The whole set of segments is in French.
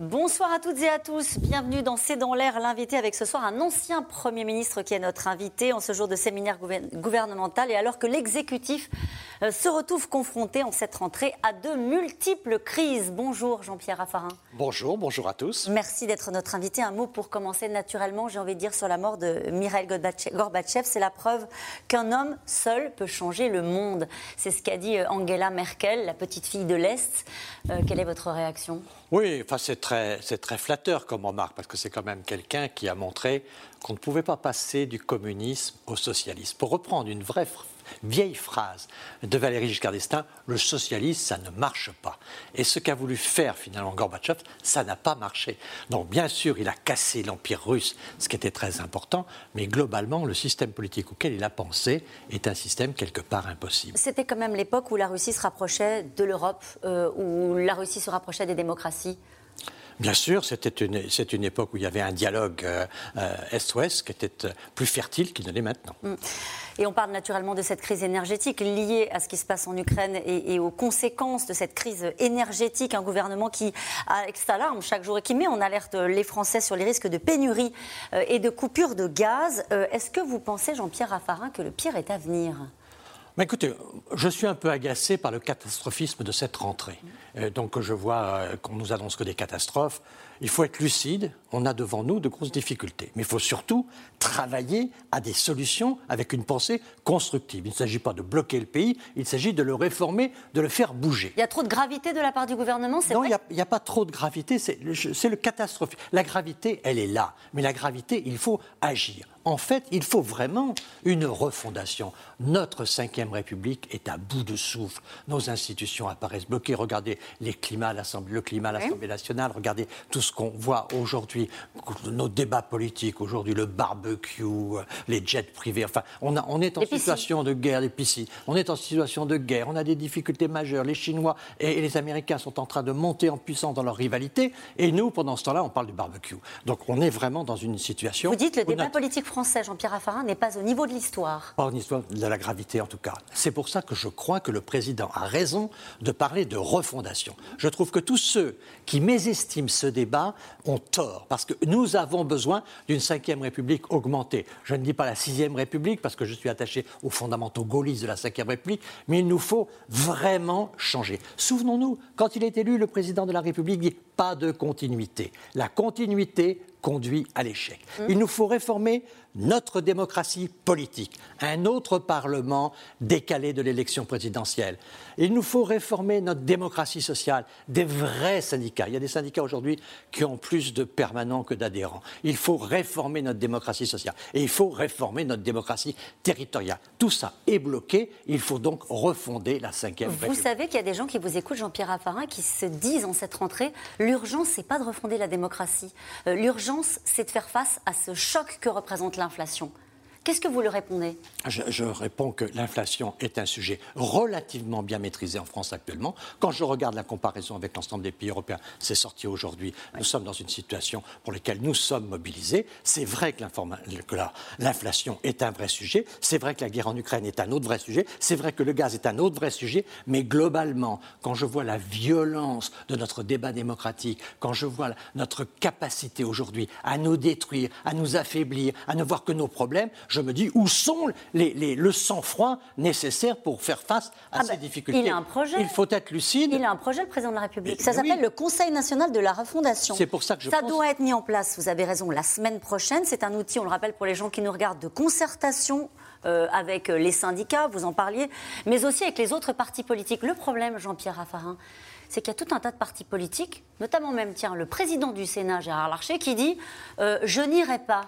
Bonsoir à toutes et à tous. Bienvenue dans C'est dans l'air, l'invité avec ce soir un ancien Premier ministre qui est notre invité en ce jour de séminaire gouvernemental et alors que l'exécutif euh, se retrouve confronté en cette rentrée à de multiples crises. Bonjour Jean-Pierre Raffarin. Bonjour, bonjour à tous. Merci d'être notre invité. Un mot pour commencer naturellement, j'ai envie de dire sur la mort de Mikhail Gorbatchev. C'est la preuve qu'un homme seul peut changer le monde. C'est ce qu'a dit euh, Angela Merkel, la petite fille de l'Est. Euh, quelle est votre réaction? Oui, enfin, c'est très, très flatteur comme remarque, parce que c'est quand même quelqu'un qui a montré qu'on ne pouvait pas passer du communisme au socialisme. Pour reprendre une vraie vieille phrase de Valéry Giscard d'Estaing, le socialisme, ça ne marche pas. Et ce qu'a voulu faire finalement Gorbatchev, ça n'a pas marché. Donc bien sûr, il a cassé l'Empire russe, ce qui était très important, mais globalement, le système politique auquel il a pensé est un système quelque part impossible. C'était quand même l'époque où la Russie se rapprochait de l'Europe, euh, où la Russie se rapprochait des démocraties Bien sûr, c'était une, c'est une époque où il y avait un dialogue euh, euh, Est-Ouest qui était euh, plus fertile qu'il ne l'est maintenant. Mm. Et on parle naturellement de cette crise énergétique liée à ce qui se passe en Ukraine et, aux conséquences de cette crise énergétique. Un gouvernement qui a alarme chaque jour et qui met en alerte les Français sur les risques de pénurie et de coupure de gaz. Est-ce que vous pensez, Jean-Pierre Raffarin, que le pire est à venir? Mais écoutez, je suis un peu agacé par le catastrophisme de cette rentrée. Euh, donc je vois euh, qu'on nous annonce que des catastrophes. Il faut être lucide, on a devant nous de grosses difficultés. Mais il faut surtout travailler à des solutions avec une pensée constructive. Il ne s'agit pas de bloquer le pays, il s'agit de le réformer, de le faire bouger. Il y a trop de gravité de la part du gouvernement, c'est Non, il n'y a, pas trop de gravité, c'est le, le catastrophe. La gravité, elle est là. Mais la gravité, il faut agir. En fait, il faut vraiment une refondation. Notre Ve République est à bout de souffle. Nos institutions apparaissent bloquées. Regardez les climats le climat à l'Assemblée nationale. Regardez tout ce qu'on voit aujourd'hui, nos débats politiques aujourd'hui, le barbecue, les jets privés. Enfin, on, on est en situation de guerre, les piscines. On est en situation de guerre. On a des difficultés majeures. Les Chinois et les Américains sont en train de monter en puissance dans leur rivalité. Et nous, pendant ce temps-là, on parle du barbecue. Donc, on est vraiment dans une situation. Vous dites le débat politique français, Jean-Pierre Raffarin, n'est pas au niveau de l'histoire. Pas au niveau de la gravité, en tout cas. C'est pour ça que je crois que le président a raison de parler de refondation. Je trouve que tous ceux qui mésestiment ce débat ont tort, parce que nous avons besoin d'une cinquième république augmentée. Je ne dis pas la sixième république, parce que je suis attaché aux fondamentaux gaullistes de la cinquième république, mais il nous faut vraiment changer. Souvenons-nous, quand il est élu, le président de la République dit pas de continuité. La continuité conduit à l'échec. Mmh. Il nous faut réformer notre démocratie politique, un autre Parlement décalé de l'élection présidentielle. Il nous faut réformer notre démocratie sociale, des vrais syndicats. Il y a des syndicats aujourd'hui qui ont plus de permanents que d'adhérents. Il faut réformer notre démocratie sociale et il faut réformer notre démocratie territoriale. Tout ça est bloqué. Il faut donc refonder la cinquième Vous savez qu'il y a des gens qui vous écoutent, Jean-Pierre Raffarin, qui se disent en cette rentrée l'urgence, c'est pas de refonder la démocratie. Euh, l'urgence, c'est de faire face à ce choc que représente l'inflation. Qu'est-ce que vous lui répondez? Je, réponds que l'inflation est un sujet relativement bien maîtrisé en France actuellement. Quand je regarde la comparaison avec l'ensemble des pays européens, c'est sorti aujourd'hui. Nous sommes dans une situation pour laquelle nous sommes mobilisés. C'est vrai que l'inflation est un vrai sujet. C'est vrai que la guerre en Ukraine est un autre vrai sujet. C'est vrai que le gaz est un autre vrai sujet. Mais globalement, quand je vois la violence de notre débat démocratique, quand je vois notre capacité aujourd'hui à nous détruire, à nous affaiblir, à ne voir que nos problèmes, je me dis où sont les, le sang-froid nécessaire pour faire face à ah ces bah, difficultés? Il a un projet. Il faut être lucide. Il a un projet, le président de la République. ça s'appelle le Conseil national de la refondation. C'est pour ça que je Ça doit être mis en place, vous avez raison, la semaine prochaine. C'est un outil, on le rappelle pour les gens qui nous regardent, de concertation euh, avec les syndicats, vous en parliez, mais aussi avec les autres partis politiques. Le problème, Jean-Pierre Raffarin, c'est qu'il y a tout un tas de partis politiques, notamment même, tiens, le président du Sénat, Gérard Larcher, qui dit euh, Je n'irai pas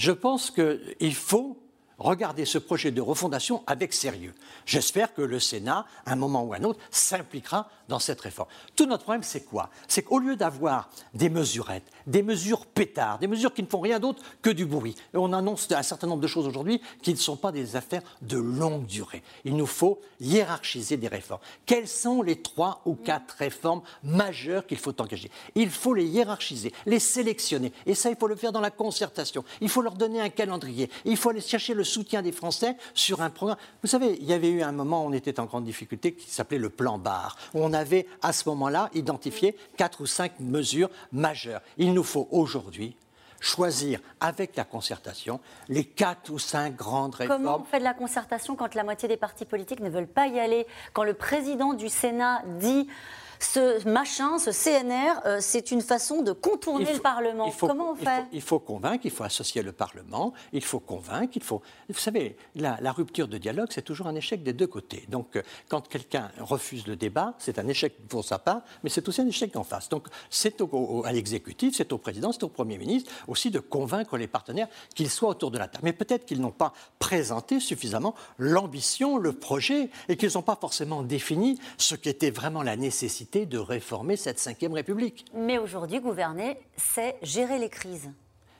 je pense qu'il faut regarder ce projet de refondation avec sérieux. J'espère que le Sénat, à un moment ou à un autre, s'impliquera dans cette réforme. Tout notre problème, c'est quoi? C'est qu'au lieu d'avoir des mesurettes, des mesures pétards, des mesures qui ne font rien d'autre que du bruit, et on annonce un certain nombre de choses aujourd'hui qui ne sont pas des affaires de longue durée. Il nous faut hiérarchiser des réformes. Quelles sont les trois ou quatre réformes majeures qu'il faut engager? Il faut les hiérarchiser, les sélectionner, et ça, il faut le faire dans la concertation. Il faut leur donner un calendrier. Il faut aller chercher le soutien des Français sur un programme. Vous savez, il y avait eu un moment où on était en grande difficulté qui s'appelait le plan Barre. Où on avait à ce moment-là identifié quatre ou cinq mesures majeures. Il nous faut aujourd'hui choisir avec la concertation les quatre ou cinq grandes réformes. Comment on fait de la concertation quand la moitié des partis politiques ne veulent pas y aller Quand le président du Sénat dit ce machin, ce CNR, euh, c'est une façon de contourner le Parlement. Comment on fait il faut, convaincre, il faut associer le Parlement, il faut convaincre, il faut. Vous savez, la, rupture de dialogue, c'est toujours un échec des deux côtés. Donc, euh, quand quelqu'un refuse le débat, c'est un échec pour sa part, mais c'est aussi un échec en face. Donc, c'est à l'exécutif, c'est au président, c'est au Premier ministre aussi de convaincre les partenaires qu'ils soient autour de la table. Mais peut-être qu'ils n'ont pas présenté suffisamment l'ambition, le projet, et qu'ils n'ont pas forcément défini ce qui était vraiment la nécessité de réformer cette Ve République. Mais aujourd'hui, gouverner, c'est gérer les crises.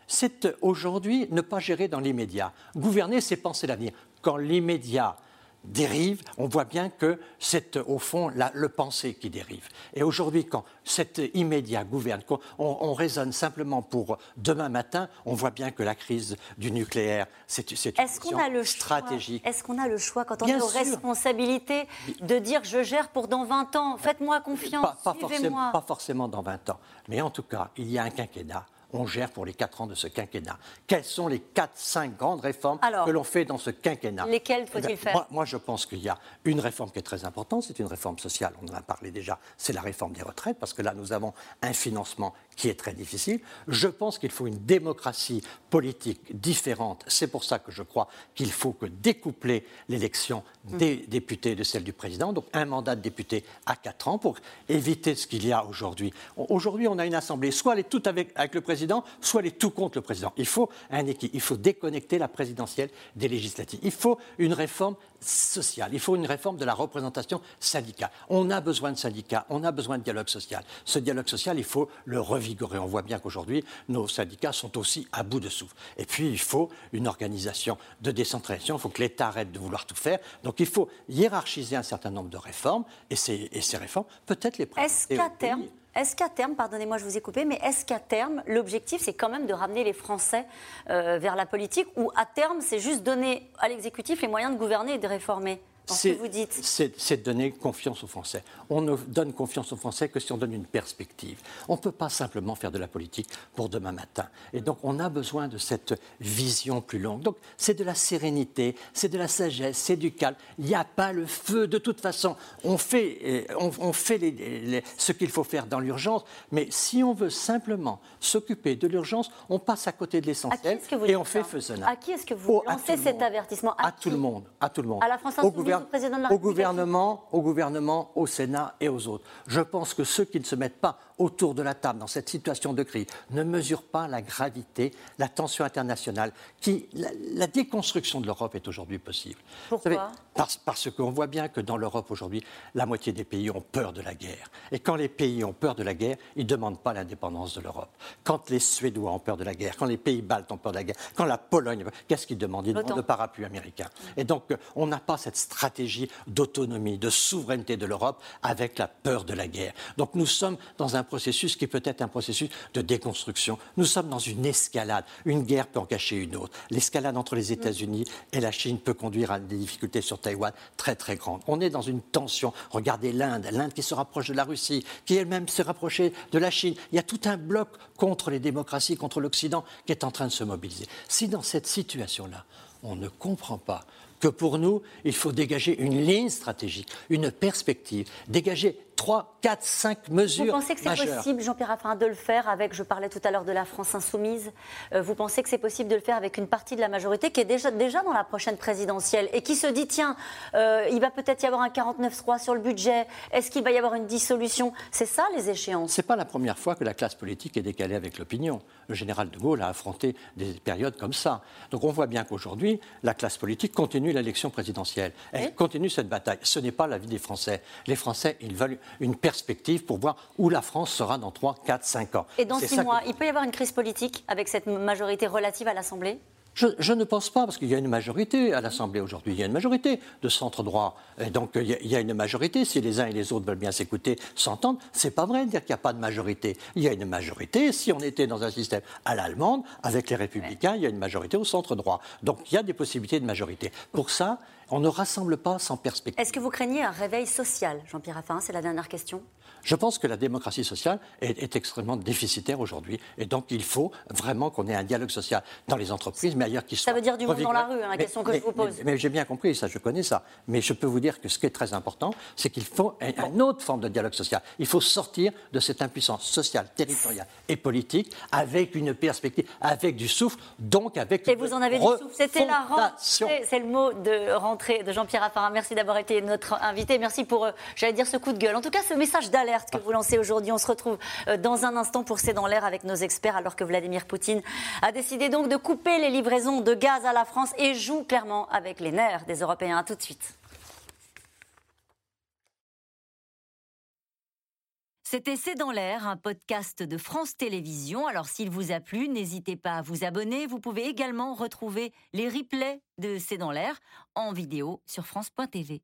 C'est aujourd'hui ne pas gérer dans l'immédiat. Gouverner, c'est penser l'avenir. Quand l'immédiat dérive, on voit bien que c'est au fond le pensée qui dérive. Et aujourd'hui, quand cet immédiat gouverne, quand on, raisonne simplement pour demain matin, on voit bien que la crise du nucléaire, c'est une question stratégique. Est-ce qu'on a le choix, quand on a aux responsabilités, de dire je gère pour dans 20 ans, faites-moi confiance, suivez-moi Pas forcément dans 20 ans, mais en tout cas, il y a un quinquennat on gère pour les quatre ans de ce quinquennat. Quelles sont les quatre, cinq grandes réformes que l'on fait dans ce quinquennat Lesquelles faut-il eh faire moi, je pense qu'il y a une réforme qui est très importante, c'est une réforme sociale, on en a parlé déjà, c'est la réforme des retraites, parce que là, nous avons un financement qui est très difficile. Je pense qu'il faut une démocratie politique différente. C'est pour ça que je crois qu'il faut que découpler l'élection des députés de celle du président, donc un mandat de député à quatre ans, pour éviter ce qu'il y a aujourd'hui. Aujourd'hui, on a une assemblée, soit elle est toute avec, avec le président, soit les tout contre le président. Il faut un équilibre. Il faut déconnecter la présidentielle des législatives. Il faut une réforme sociale. Il faut une réforme de la représentation syndicale. On a besoin de syndicats, on a besoin de dialogue social. Ce dialogue social, il faut le revigorer. On voit bien qu'aujourd'hui, nos syndicats sont aussi à bout de souffle. Et puis, il faut une organisation de décentralisation. Il faut que l'État arrête de vouloir tout faire. Donc, il faut hiérarchiser un certain nombre de réformes. Et ces, et ces réformes, peut-être les présenter. Est-ce qu'à terme, est-ce qu'à terme, pardonnez-moi, je vous ai coupé, mais est-ce qu'à terme, l'objectif, c'est quand même de ramener les Français euh, vers la politique ou à terme, c'est juste donner à l'exécutif les moyens de gouverner et de réformer? C'est donner confiance aux Français. On ne donne confiance aux Français que si on donne une perspective. On ne peut pas simplement faire de la politique pour demain matin. Et donc, on a besoin de cette vision plus longue. Donc, c'est de la sérénité, c'est de la sagesse, c'est du calme. Il n'y a pas le feu. De toute façon, on fait, euh, on, fait ce qu'il faut faire dans l'urgence. Mais si on veut simplement s'occuper de l'urgence, on passe à côté de l'essentiel et on fait faisonnable. À qui est-ce que vous lancez cet avertissement? À, tout le monde. À tout le monde. À la France au gouvernement, au gouvernement, au Sénat et aux autres. Je pense que ceux qui ne se mettent pas autour de la table dans cette situation de crise ne mesurent pas la gravité, la tension internationale, qui la, déconstruction de l'Europe est aujourd'hui possible. Pourquoi? Parce, parce qu'on voit bien que dans l'Europe aujourd'hui, la moitié des pays ont peur de la guerre. Et quand les pays ont peur de la guerre, ils ne demandent pas l'indépendance de l'Europe. Quand les Suédois ont peur de la guerre, quand les pays baltes ont peur de la guerre, quand la Pologne, qu'est-ce qu'ils demandent Ils demandent le parapluie américain. Et donc, on n'a pas cette stratégie d'autonomie, de souveraineté de l'Europe avec la peur de la guerre. Donc, nous sommes dans un processus qui peut être un processus de déconstruction. Nous sommes dans une escalade. Une guerre peut en cacher une autre. L'escalade entre les États-Unis et la Chine peut conduire à des difficultés sur Taïwan très très grandes. On est dans une tension. Regardez l'Inde, l'Inde qui se rapproche de la Russie, qui elle-même s'est rapprochée de la Chine. Il y a tout un bloc contre les démocraties, contre l'Occident qui est en train de se mobiliser. Si dans cette situation-là, on ne comprend pas que pour nous, il faut dégager une ligne stratégique, une perspective, dégager 3, 4, 5 mesures. Vous pensez que c'est possible, Jean-Pierre Raffarin, de le faire avec, je parlais tout à l'heure de la France insoumise, euh, vous pensez que c'est possible de le faire avec une partie de la majorité qui est déjà, déjà dans la prochaine présidentielle et qui se dit, tiens, euh, il va peut-être y avoir un 49-3 sur le budget, est-ce qu'il va y avoir une dissolution? C'est ça les échéances C'est pas la première fois que la classe politique est décalée avec l'opinion. Le général de Gaulle a affronté des périodes comme ça. Donc on voit bien qu'aujourd'hui, la classe politique continue l'élection présidentielle. Elle continue cette bataille. Ce n'est pas l'avis des Français. Les Français, ils veulent une perspective pour voir où la France sera dans 3, 4, 5 ans. Et dans 6 mois, il peut y avoir une crise politique avec cette majorité relative à l'Assemblée? Je, ne pense pas, parce qu'il y a une majorité à l'Assemblée aujourd'hui. Il y a une majorité de centre droit. Et donc, il y, a, une majorité. Si les uns et les autres veulent bien s'écouter, s'entendre, c'est pas vrai de dire qu'il n'y a pas de majorité. Il y a une majorité. Si on était dans un système à l'allemande, avec les Républicains, il y a une majorité au centre droit. Donc, il y a des possibilités de majorité. Pour ça, on ne rassemble pas sans perspective. Est-ce que vous craignez un réveil social, Jean-Pierre Raffarin? C'est la dernière question. Je pense que la démocratie sociale est, extrêmement déficitaire aujourd'hui. Et donc, il faut vraiment qu'on ait un dialogue social dans les entreprises, mais qui. Ça veut dire du monde dans la rue, hein, la question que je vous pose. Mais, j'ai bien compris, ça, je connais ça. Mais je peux vous dire que ce qui est très important, c'est qu'il faut une autre forme de dialogue social. Il faut sortir de cette impuissance sociale, territoriale et politique avec une perspective, avec du souffle, donc avec. Et vous en avez du souffle. C'était la rentrée. C'est le mot de rentrée de Jean-Pierre Raffarin. Merci d'avoir été notre invité. Merci pour, euh, j'allais dire, ce coup de gueule. En tout cas, ce message d'alerte que vous lancez aujourd'hui. On se retrouve euh, dans un instant pour C'est dans l'air avec nos experts, alors que Vladimir Poutine a décidé donc de couper les de gaz à la France et joue clairement avec les nerfs des Européens. A tout de suite. C'était C'est dans l'air, un podcast de France Télévisions. Alors s'il vous a plu, n'hésitez pas à vous abonner. Vous pouvez également retrouver les replays de C'est dans l'air en vidéo sur France.tv.